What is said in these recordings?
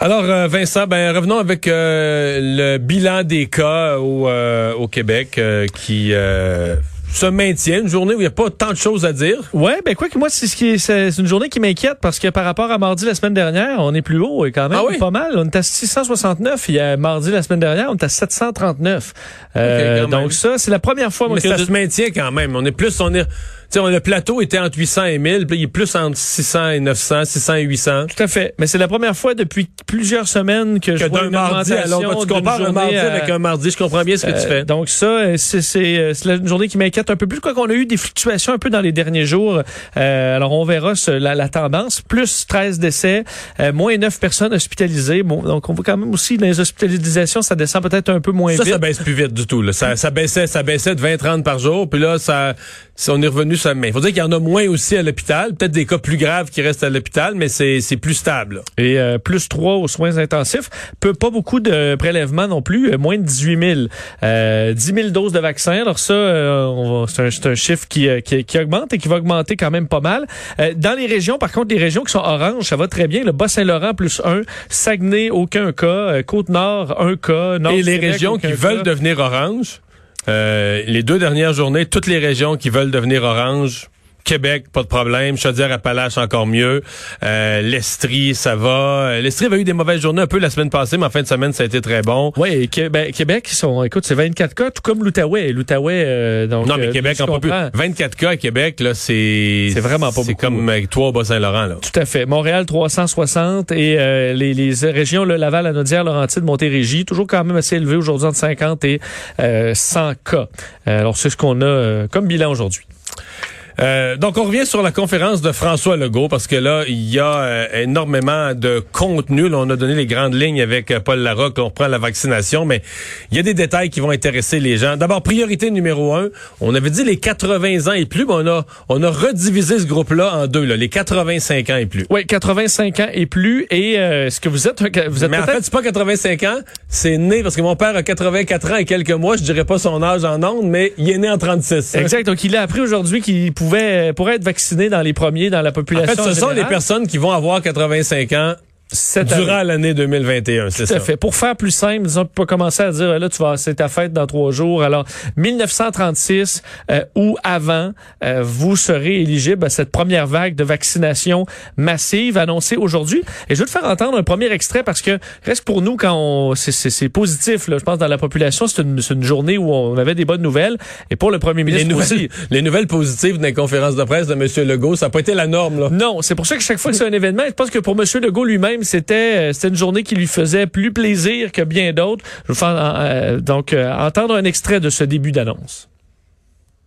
Alors, euh, Vincent, ben, revenons avec euh, le bilan des cas au, euh, au Québec qui se maintient, une journée où il n'y a pas tant de choses à dire. Ouais, ben quoi que moi, c'est ce qui c'est une journée qui m'inquiète parce que par rapport à mardi la semaine dernière, on est plus haut et quand même ah pas mal. On est à 669. Il y a mardi la semaine dernière, on est à 739. Euh, donc ça, c'est la première fois. Mais ça se maintient quand même. On est plus, on est sais, le plateau était entre 800 et 1000, puis il est plus entre 600 et 900, 600 et 800. Tout à fait. Mais c'est la première fois depuis plusieurs semaines que, je vois une mardi, alors, tu compares un mardi avec un mardi, je comprends bien ce que tu euh, fais. Donc ça, c'est euh, une journée qui m'inquiète un peu plus. Quoi qu'on a eu des fluctuations un peu dans les derniers jours. Euh, alors on verra la, la, tendance. Plus 13 décès, moins 9 personnes hospitalisées. Bon, donc on voit quand même aussi dans les hospitalisations, ça descend peut-être un peu moins vite. Ça, ça baisse plus vite du tout. Là. Ça, ça baissait, ça baissait de 20-30 par jour, puis là, ça, on est revenu il faut dire qu'il y en a moins aussi à l'hôpital. Peut-être des cas plus graves qui restent à l'hôpital, mais c'est, plus stable. Et euh, plus 3 aux soins intensifs. Peu, pas beaucoup de prélèvements non plus. Euh, moins de 18 000. Euh, 10 000 doses de vaccins. Alors ça, euh, c'est, un, chiffre qui, qui, qui, augmente et qui va augmenter quand même pas mal. dans les régions, par contre, les régions qui sont oranges, ça va très bien. Le Bas-Saint-Laurent, plus 1. Saguenay, aucun cas. Côte-Nord, un cas. Nord et les régions qui veulent devenir oranges? euh, les deux dernières journées, toutes les régions qui veulent devenir orange, Québec, pas de problème. Chaudière-Appalaches, encore mieux. Euh, L'Estrie, ça va. L'Estrie avait eu des mauvaises journées un peu la semaine passée, mais en fin de semaine, ça a été très bon. Oui, ben, Québec, ils sont, écoute, c'est 24 cas, tout comme l'Outaouais. L'Outaouais, euh, donc. Non, mais euh, Québec, on peut plus. 24 cas à Québec, là, c'est. C'est vraiment pas beaucoup. C'est comme avec toi au Bas-Saint-Laurent, là. Tout à fait. Montréal, 360 et euh, les, les régions, là, Laval, Anaudière, Laurentide, Montérégie, toujours quand même assez élevé aujourd'hui entre 50 et 100 cas. alors, c'est ce qu'on a comme bilan aujourd'hui. Euh, donc, on revient sur la conférence de François Legault parce que là, il y a euh, énormément de contenu. Là, on a donné les grandes lignes avec euh, Paul Larocque. On reprend la vaccination, mais il y a des détails qui vont intéresser les gens. D'abord, priorité numéro un. On avait dit les 80 ans et plus, mais on a, on a redivisé ce groupe-là en deux, là, les 85 ans et plus. Oui, 85 ans et plus. Et est-ce que vous êtes... Vous êtes mais en fait, c'est pas 85 ans. C'est né parce que mon père a 84 ans et quelques mois. Je dirais pas son âge en ondes, mais il est né en 36. Exact. Donc, il a appris aujourd'hui qu'il pouvait pourrait, être vacciné dans les premiers dans la population. En fait, ce sont les personnes qui vont avoir 85 ans durant l'année 2021, c'est ça. Tout fait. Pour faire plus simple, disons, peut commencer à dire, là, tu vas, c'est ta fête dans trois jours. Alors, 1936 euh, ou avant, euh, vous serez éligible à cette première vague de vaccination massive annoncée aujourd'hui. Et je veux te faire entendre un premier extrait parce que reste pour nous quand on, c'est positif, là, je pense, dans la population, c'est une, une, journée où on avait des bonnes nouvelles. Et pour le premier ministre les nouvelles, aussi. Les nouvelles positives les conférences de presse de M. Legault, ça n'a pas été la norme, là. Non, c'est pour ça que chaque fois que c'est un événement, je pense que pour M. Legault lui-même, c'était euh, c'était une journée qui lui faisait plus plaisir que bien d'autres. Je vais euh, donc euh, entendre un extrait de ce début d'annonce.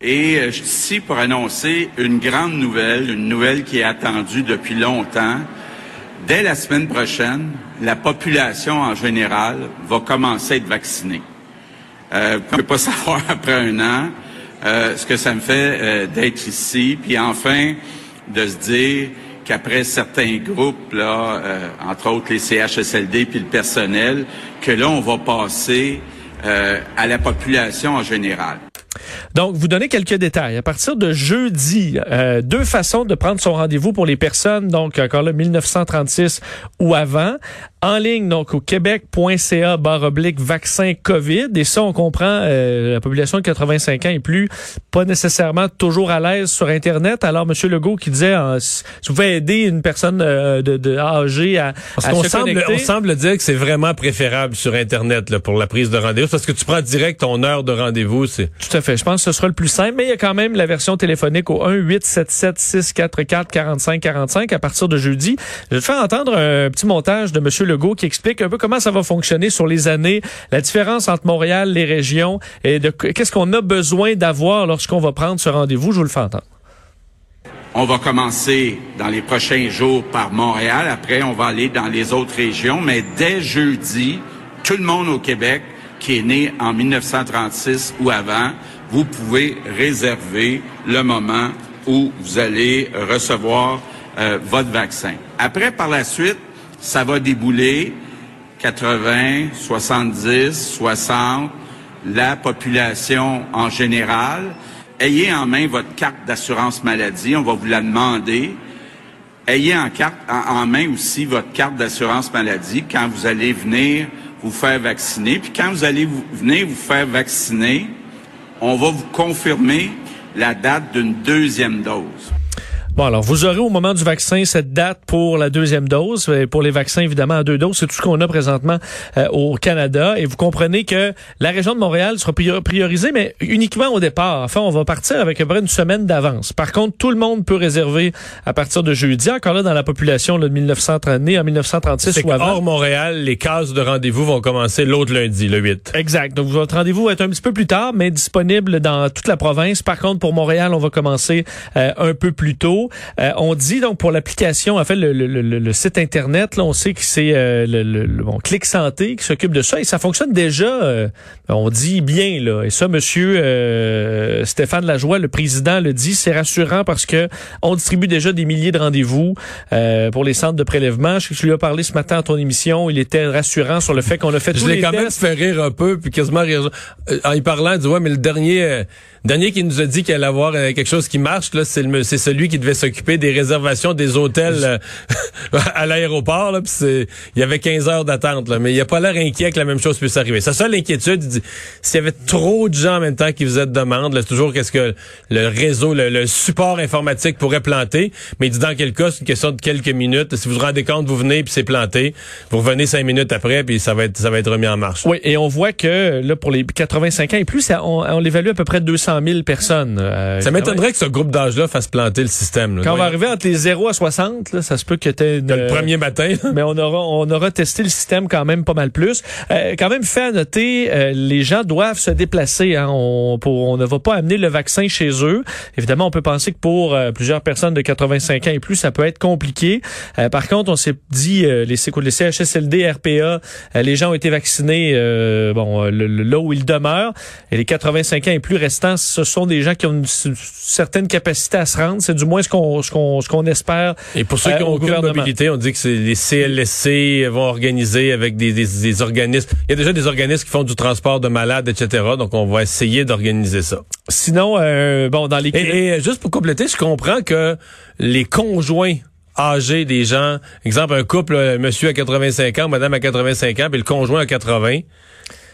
Et je suis ici pour annoncer une grande nouvelle, une nouvelle qui est attendue depuis longtemps. Dès la semaine prochaine, la population en général va commencer à être vaccinée. Euh, on ne peut pas savoir après un an ce que ça me fait d'être ici, puis enfin de se dire qu'après certains groupes, là, euh, entre autres les CHSLD puis le personnel, que là, on va passer euh, à la population en général. Donc, vous donnez quelques détails. À partir de jeudi, euh, deux façons de prendre son rendez-vous pour les personnes, donc encore là, 1936 ou avant en ligne, donc au québec.ca barre oblique vaccin COVID. Et ça, on comprend, euh, la population de 85 ans et plus, pas nécessairement toujours à l'aise sur Internet. Alors, M. Legault qui disait, euh, si vous pouvez aider une personne euh, de, de, âgée à, parce qu'on semble, On semble dire que c'est vraiment préférable sur Internet là, pour la prise de rendez-vous, parce que tu prends direct ton heure de rendez-vous. c'est Tout à fait. Je pense que ce sera le plus simple, mais il y a quand même la version téléphonique au 1-877-644-4545 à partir de jeudi. Je vais te faire entendre un petit montage de M. Qui explique un peu comment ça va fonctionner sur les années, la différence entre Montréal, les régions et qu'est-ce qu'on a besoin d'avoir lorsqu'on va prendre ce rendez-vous. Je vous le fais entendre. On va commencer dans les prochains jours par Montréal. Après, on va aller dans les autres régions. Mais dès jeudi, tout le monde au Québec qui est né en 1936 ou avant, vous pouvez réserver le moment où vous allez recevoir euh, votre vaccin. Après, par la suite, ça va débouler 80, 70, 60, la population en général. Ayez en main votre carte d'assurance maladie, on va vous la demander. Ayez en, carte, en, main aussi votre carte d'assurance maladie quand vous allez venir vous faire vacciner. Puis quand vous allez venir vous faire vacciner, on va vous confirmer la date d'une deuxième dose. Bon, alors, vous aurez au moment du vaccin cette date pour la deuxième dose. Pour les vaccins, évidemment, à deux doses, c'est tout ce qu'on a présentement euh, au Canada. Et vous comprenez que la région de Montréal sera priorisée, mais uniquement au départ. Enfin, on va partir avec à peu près une semaine d'avance. Par contre, tout le monde peut réserver à partir de jeudi. Encore là, dans la population là, de 1930, en 1936 ou avant. Hors Montréal, les cases de rendez-vous vont commencer l'autre lundi, le 8. Exact. Donc, votre rendez-vous va être un petit peu plus tard, mais disponible dans toute la province. Par contre, pour Montréal, on va commencer euh, un peu plus tôt. Euh, on dit donc pour l'application, en fait, le, site internet, là, on sait que c'est euh, le, bon, Clic Santé qui s'occupe de ça et ça fonctionne déjà. Euh, on dit bien là. Et ça, Monsieur Stéphane Lajoie, le président, le dit, c'est rassurant parce que on distribue déjà des milliers de rendez-vous pour les centres de prélèvement. Je, je lui ai parlé ce matin à ton émission. Il était rassurant sur le fait qu'on a fait. Je l'ai quand même fait rire un peu puis quasiment rire. en y parlant, il dit ouais, mais le dernier dernier qui nous a dit qu'il allait avoir euh, quelque chose qui marche, là, c'est, c'est celui qui devait s'occuper des réservations des hôtels euh, à l'aéroport. Là, il y avait 15 heures d'attente, là, mais il a pas l'air inquiet que la même chose puisse arriver. Sa seule inquiétude, il dit, s'il y avait trop de gens en même temps qui faisaient de demandes, c'est toujours qu'est-ce que le réseau, le, support informatique pourrait planter. Mais il dit dans quel cas, c'est une question de quelques minutes. Si vous vous rendez compte, vous venez puis c'est planté. Vous revenez cinq minutes après puis ça va être ça va être remis en marche. Oui, et on voit que là pour les 85 ans et plus, on, on l'évalue à peu près 200 100 personnes. Euh, ça m'étonnerait que ce groupe d'âge-là fasse planter le système. Quand on va arriver entre les 0 à 60, ça se peut que tu le premier matin. mais on aura, on aura testé le système quand même pas mal plus. Euh, quand même fait à noter, euh, les gens doivent se déplacer. Hein. on, pour, on ne va pas amener le vaccin chez eux. Évidemment, on peut penser que pour plusieurs personnes de 85 ans et plus, ça peut être compliqué. par contre, on s'est dit, les, les CHSLD, RPA, les gens ont été vaccinés bon, là où ils demeurent. Et les 85 ans et plus restants ce sont des gens qui ont une, certaine capacité à se rendre. C'est du moins ce qu'on ce qu'on ce qu'on espère. Et pour ceux qui euh, ont aucune mobilité, on dit que c'est les CLSC vont organiser avec des, des, organismes. Il y a déjà des organismes qui font du transport de malades, etc. Donc on va essayer d'organiser ça. Sinon, euh, bon, dans les et, et juste pour compléter, je comprends que les conjoints âgés des gens, exemple un couple, monsieur à 85 ans, madame à 85 ans, puis le conjoint à 80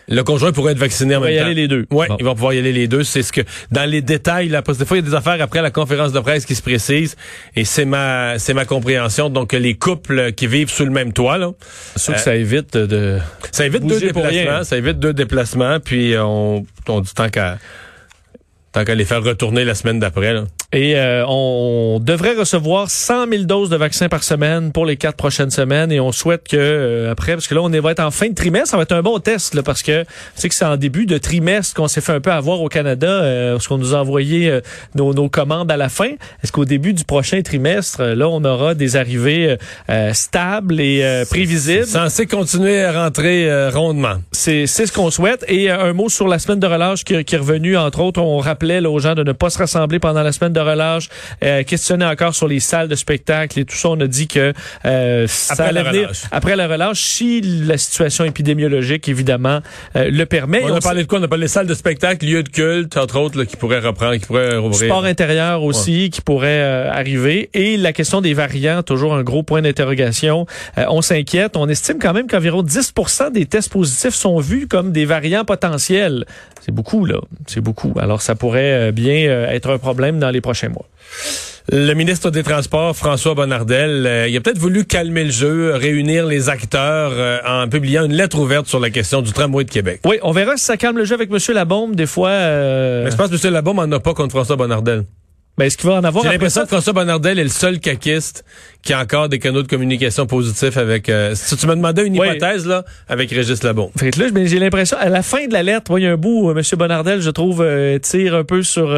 le conjoint pourrait être vacciné en même temps. Il va y aller les deux. Oui, ils vont pouvoir y aller les deux. C'est ce que dans les détails, là, parce que des fois il y a des affaires après la conférence de presse qui se précisent, et c'est ma c'est ma compréhension. Donc les couples qui vivent sous le même toit, là, sûr que ça évite de ça évite deux déplacements, ça évite deux déplacements, puis on on dit tant qu'à tant qu'à les faire retourner la semaine d'après. Là. Et euh, on devrait recevoir 100 000 doses de vaccins par semaine pour les quatre prochaines semaines. Et on souhaite que euh, après, parce que là, on va être en fin de trimestre, ça va être un bon test, là, parce que c'est que c'est en début de trimestre qu'on s'est fait un peu avoir au Canada, euh, parce qu'on nous a envoyé euh, nos, nos, commandes à la fin. Est-ce qu'au début du prochain trimestre, là, on aura des arrivées stables et prévisibles? Censé continuer à rentrer rondement. C'est ce qu'on souhaite. Et un mot sur la semaine de relâche qui, qui est revenue, entre autres, on rappelait là, aux gens de ne pas se rassembler pendant la semaine de relâche, euh, questionner encore sur les salles de spectacle et tout ça. On a dit que euh, après, la relâche. après la relâche, si la situation épidémiologique, évidemment, euh, le permet. On, a parlé de quoi? On a parlé des salles de spectacle, lieux de culte, entre autres, qui pourraient reprendre, qui pourraient rouvrir. Sport intérieur aussi, qui pourrait arriver. Et la question des variants, toujours un gros point d'interrogation. on s'inquiète. On estime quand même qu'environ 10 des tests positifs sont vus comme des variants potentiels. C'est beaucoup, là. C'est beaucoup. Alors, ça pourrait bien être un problème dans les prochains mois. Le ministre des Transports, François Bonnardel, euh, il a peut-être voulu calmer le jeu, réunir les acteurs euh, en publiant une lettre ouverte sur la question du tramway de Québec. Oui, on verra si ça calme le jeu avec M. Labombe. Des fois... Euh... Mais je pense que M. Labombe en a pas contre François Bonnardel. Ben, est-ce qu'il va en avoir J'ai l'impression que François Bonnardel est le seul caquiste qui a encore des canaux de communication positifs avec... Euh, si tu me demandais une hypothèse, là, avec Régis Labombe. Fait que là, j'ai l'impression, à la fin de la lettre, il y a un bout, M. Bonnardel, je trouve, tire un peu sur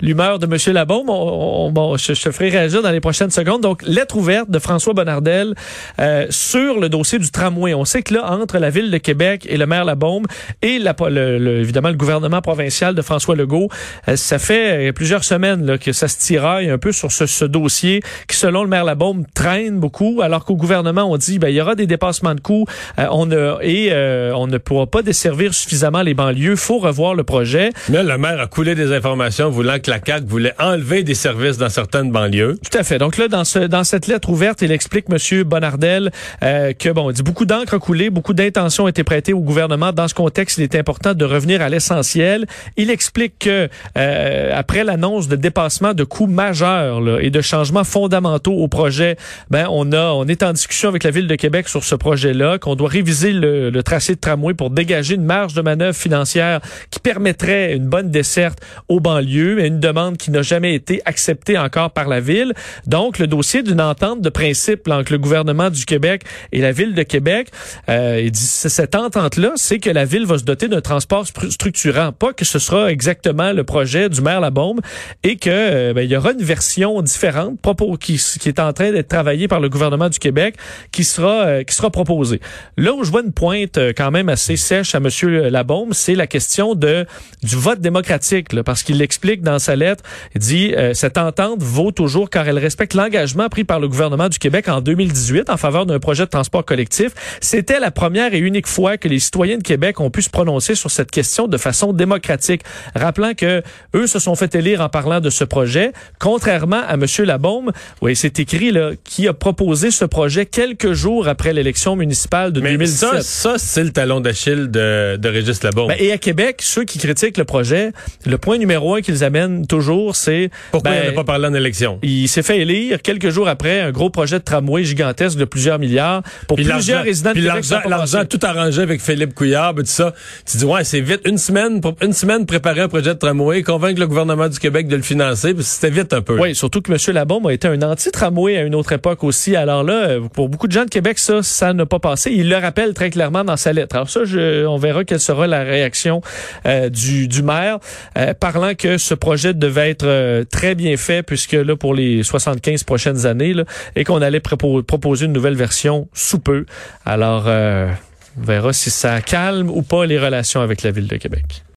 l'humeur de M. Labaume. On, bon, je, je, ferai réagir dans les prochaines secondes. Donc, lettre ouverte de François Bonnardel euh, sur le dossier du tramway. On sait que là, entre la Ville de Québec et le maire Labaume et la, le, évidemment le gouvernement provincial de François Legault, euh, ça fait euh, plusieurs semaines là, que ça se tiraille un peu sur ce, ce, dossier qui, selon le maire Labaume, traîne beaucoup, alors qu'au gouvernement, on dit ben, il y aura des dépassements de coûts on a, et on ne pourra pas desservir suffisamment les banlieues. faut revoir le projet. Mais le maire a coulé des informations voulant que la CAQ voulait enlever des services dans certaines banlieues. Tout à fait. Donc là, dans, ce, dans cette lettre ouverte, il explique, Monsieur Bonardel, euh, que bon, il dit beaucoup d'encre a coulé, beaucoup d'intentions ont été prêtées au gouvernement. Dans ce contexte, il est important de revenir à l'essentiel. Il explique que euh, après l'annonce de dépassement de coûts majeurs là, et de changements fondamentaux au projet, ben on a, on est en discussion avec la ville de Québec sur ce projet-là, qu'on doit réviser le, le tracé de tramway pour dégager une marge de manœuvre financière qui permettrait une bonne desserte aux banlieues, une demande qui n'a jamais été acceptée encore par la ville. Donc, le dossier d'une entente de principe entre le gouvernement du Québec et la ville de Québec, euh, cette entente-là, c'est que la ville va se doter d'un transport structurant, pas que ce sera exactement le projet du maire Labombe et que euh, ben, il y aura une version différente propos, qui, qui est en train d'être travaillée par le gouvernement du Québec qui sera euh, qui sera proposée. Là où je vois une pointe euh, quand même assez sèche à monsieur Labombe, c'est la question de du vote démocratique là, parce qu'il l'explique dans sa lettre, dit cette entente vaut toujours car elle respecte l'engagement pris par le gouvernement du Québec en 2018 en faveur d'un projet de transport collectif. C'était la première et unique fois que les citoyens de Québec ont pu se prononcer sur cette question de façon démocratique, rappelant que eux se sont fait élire en parlant de ce projet, contrairement à M. Labaume, oui, c'est écrit là, qui a proposé ce projet quelques jours après l'élection municipale de Mais 2017. Ça, ça c'est le talon d'Achille de, de Régis Labaume. Ben, et à Québec, ceux qui critiquent le projet, le point numéro un qu'ils amènent toujours, c'est pourquoi ben, il n'a pas parlé en élection? Il s'est fait élire quelques jours après un gros projet de tramway gigantesque de plusieurs milliards pour puis plusieurs résidents de puis Québec. L'argent tout arrangé avec Philippe Couillard, tout ça. Tu dis ouais, c'est vite une semaine pour une semaine préparer un projet de tramway, convaincre le gouvernement du Québec de le financer, c'était vite un peu. Oui, surtout que M. Labombe a été un anti-tramway à une autre époque aussi. Alors là, pour beaucoup de gens de Québec, ça, ça n'a pas passé. Il le rappelle très clairement dans sa lettre. Alors ça, je, on verra quelle sera la réaction euh, du, du maire, euh, parlant que ce projet devait être euh, très bien fait, puisque là, pour les 75 prochaines années, là, et qu'on allait proposer une nouvelle version sous peu. Alors, euh, on verra si ça calme ou pas les relations avec la Ville de Québec.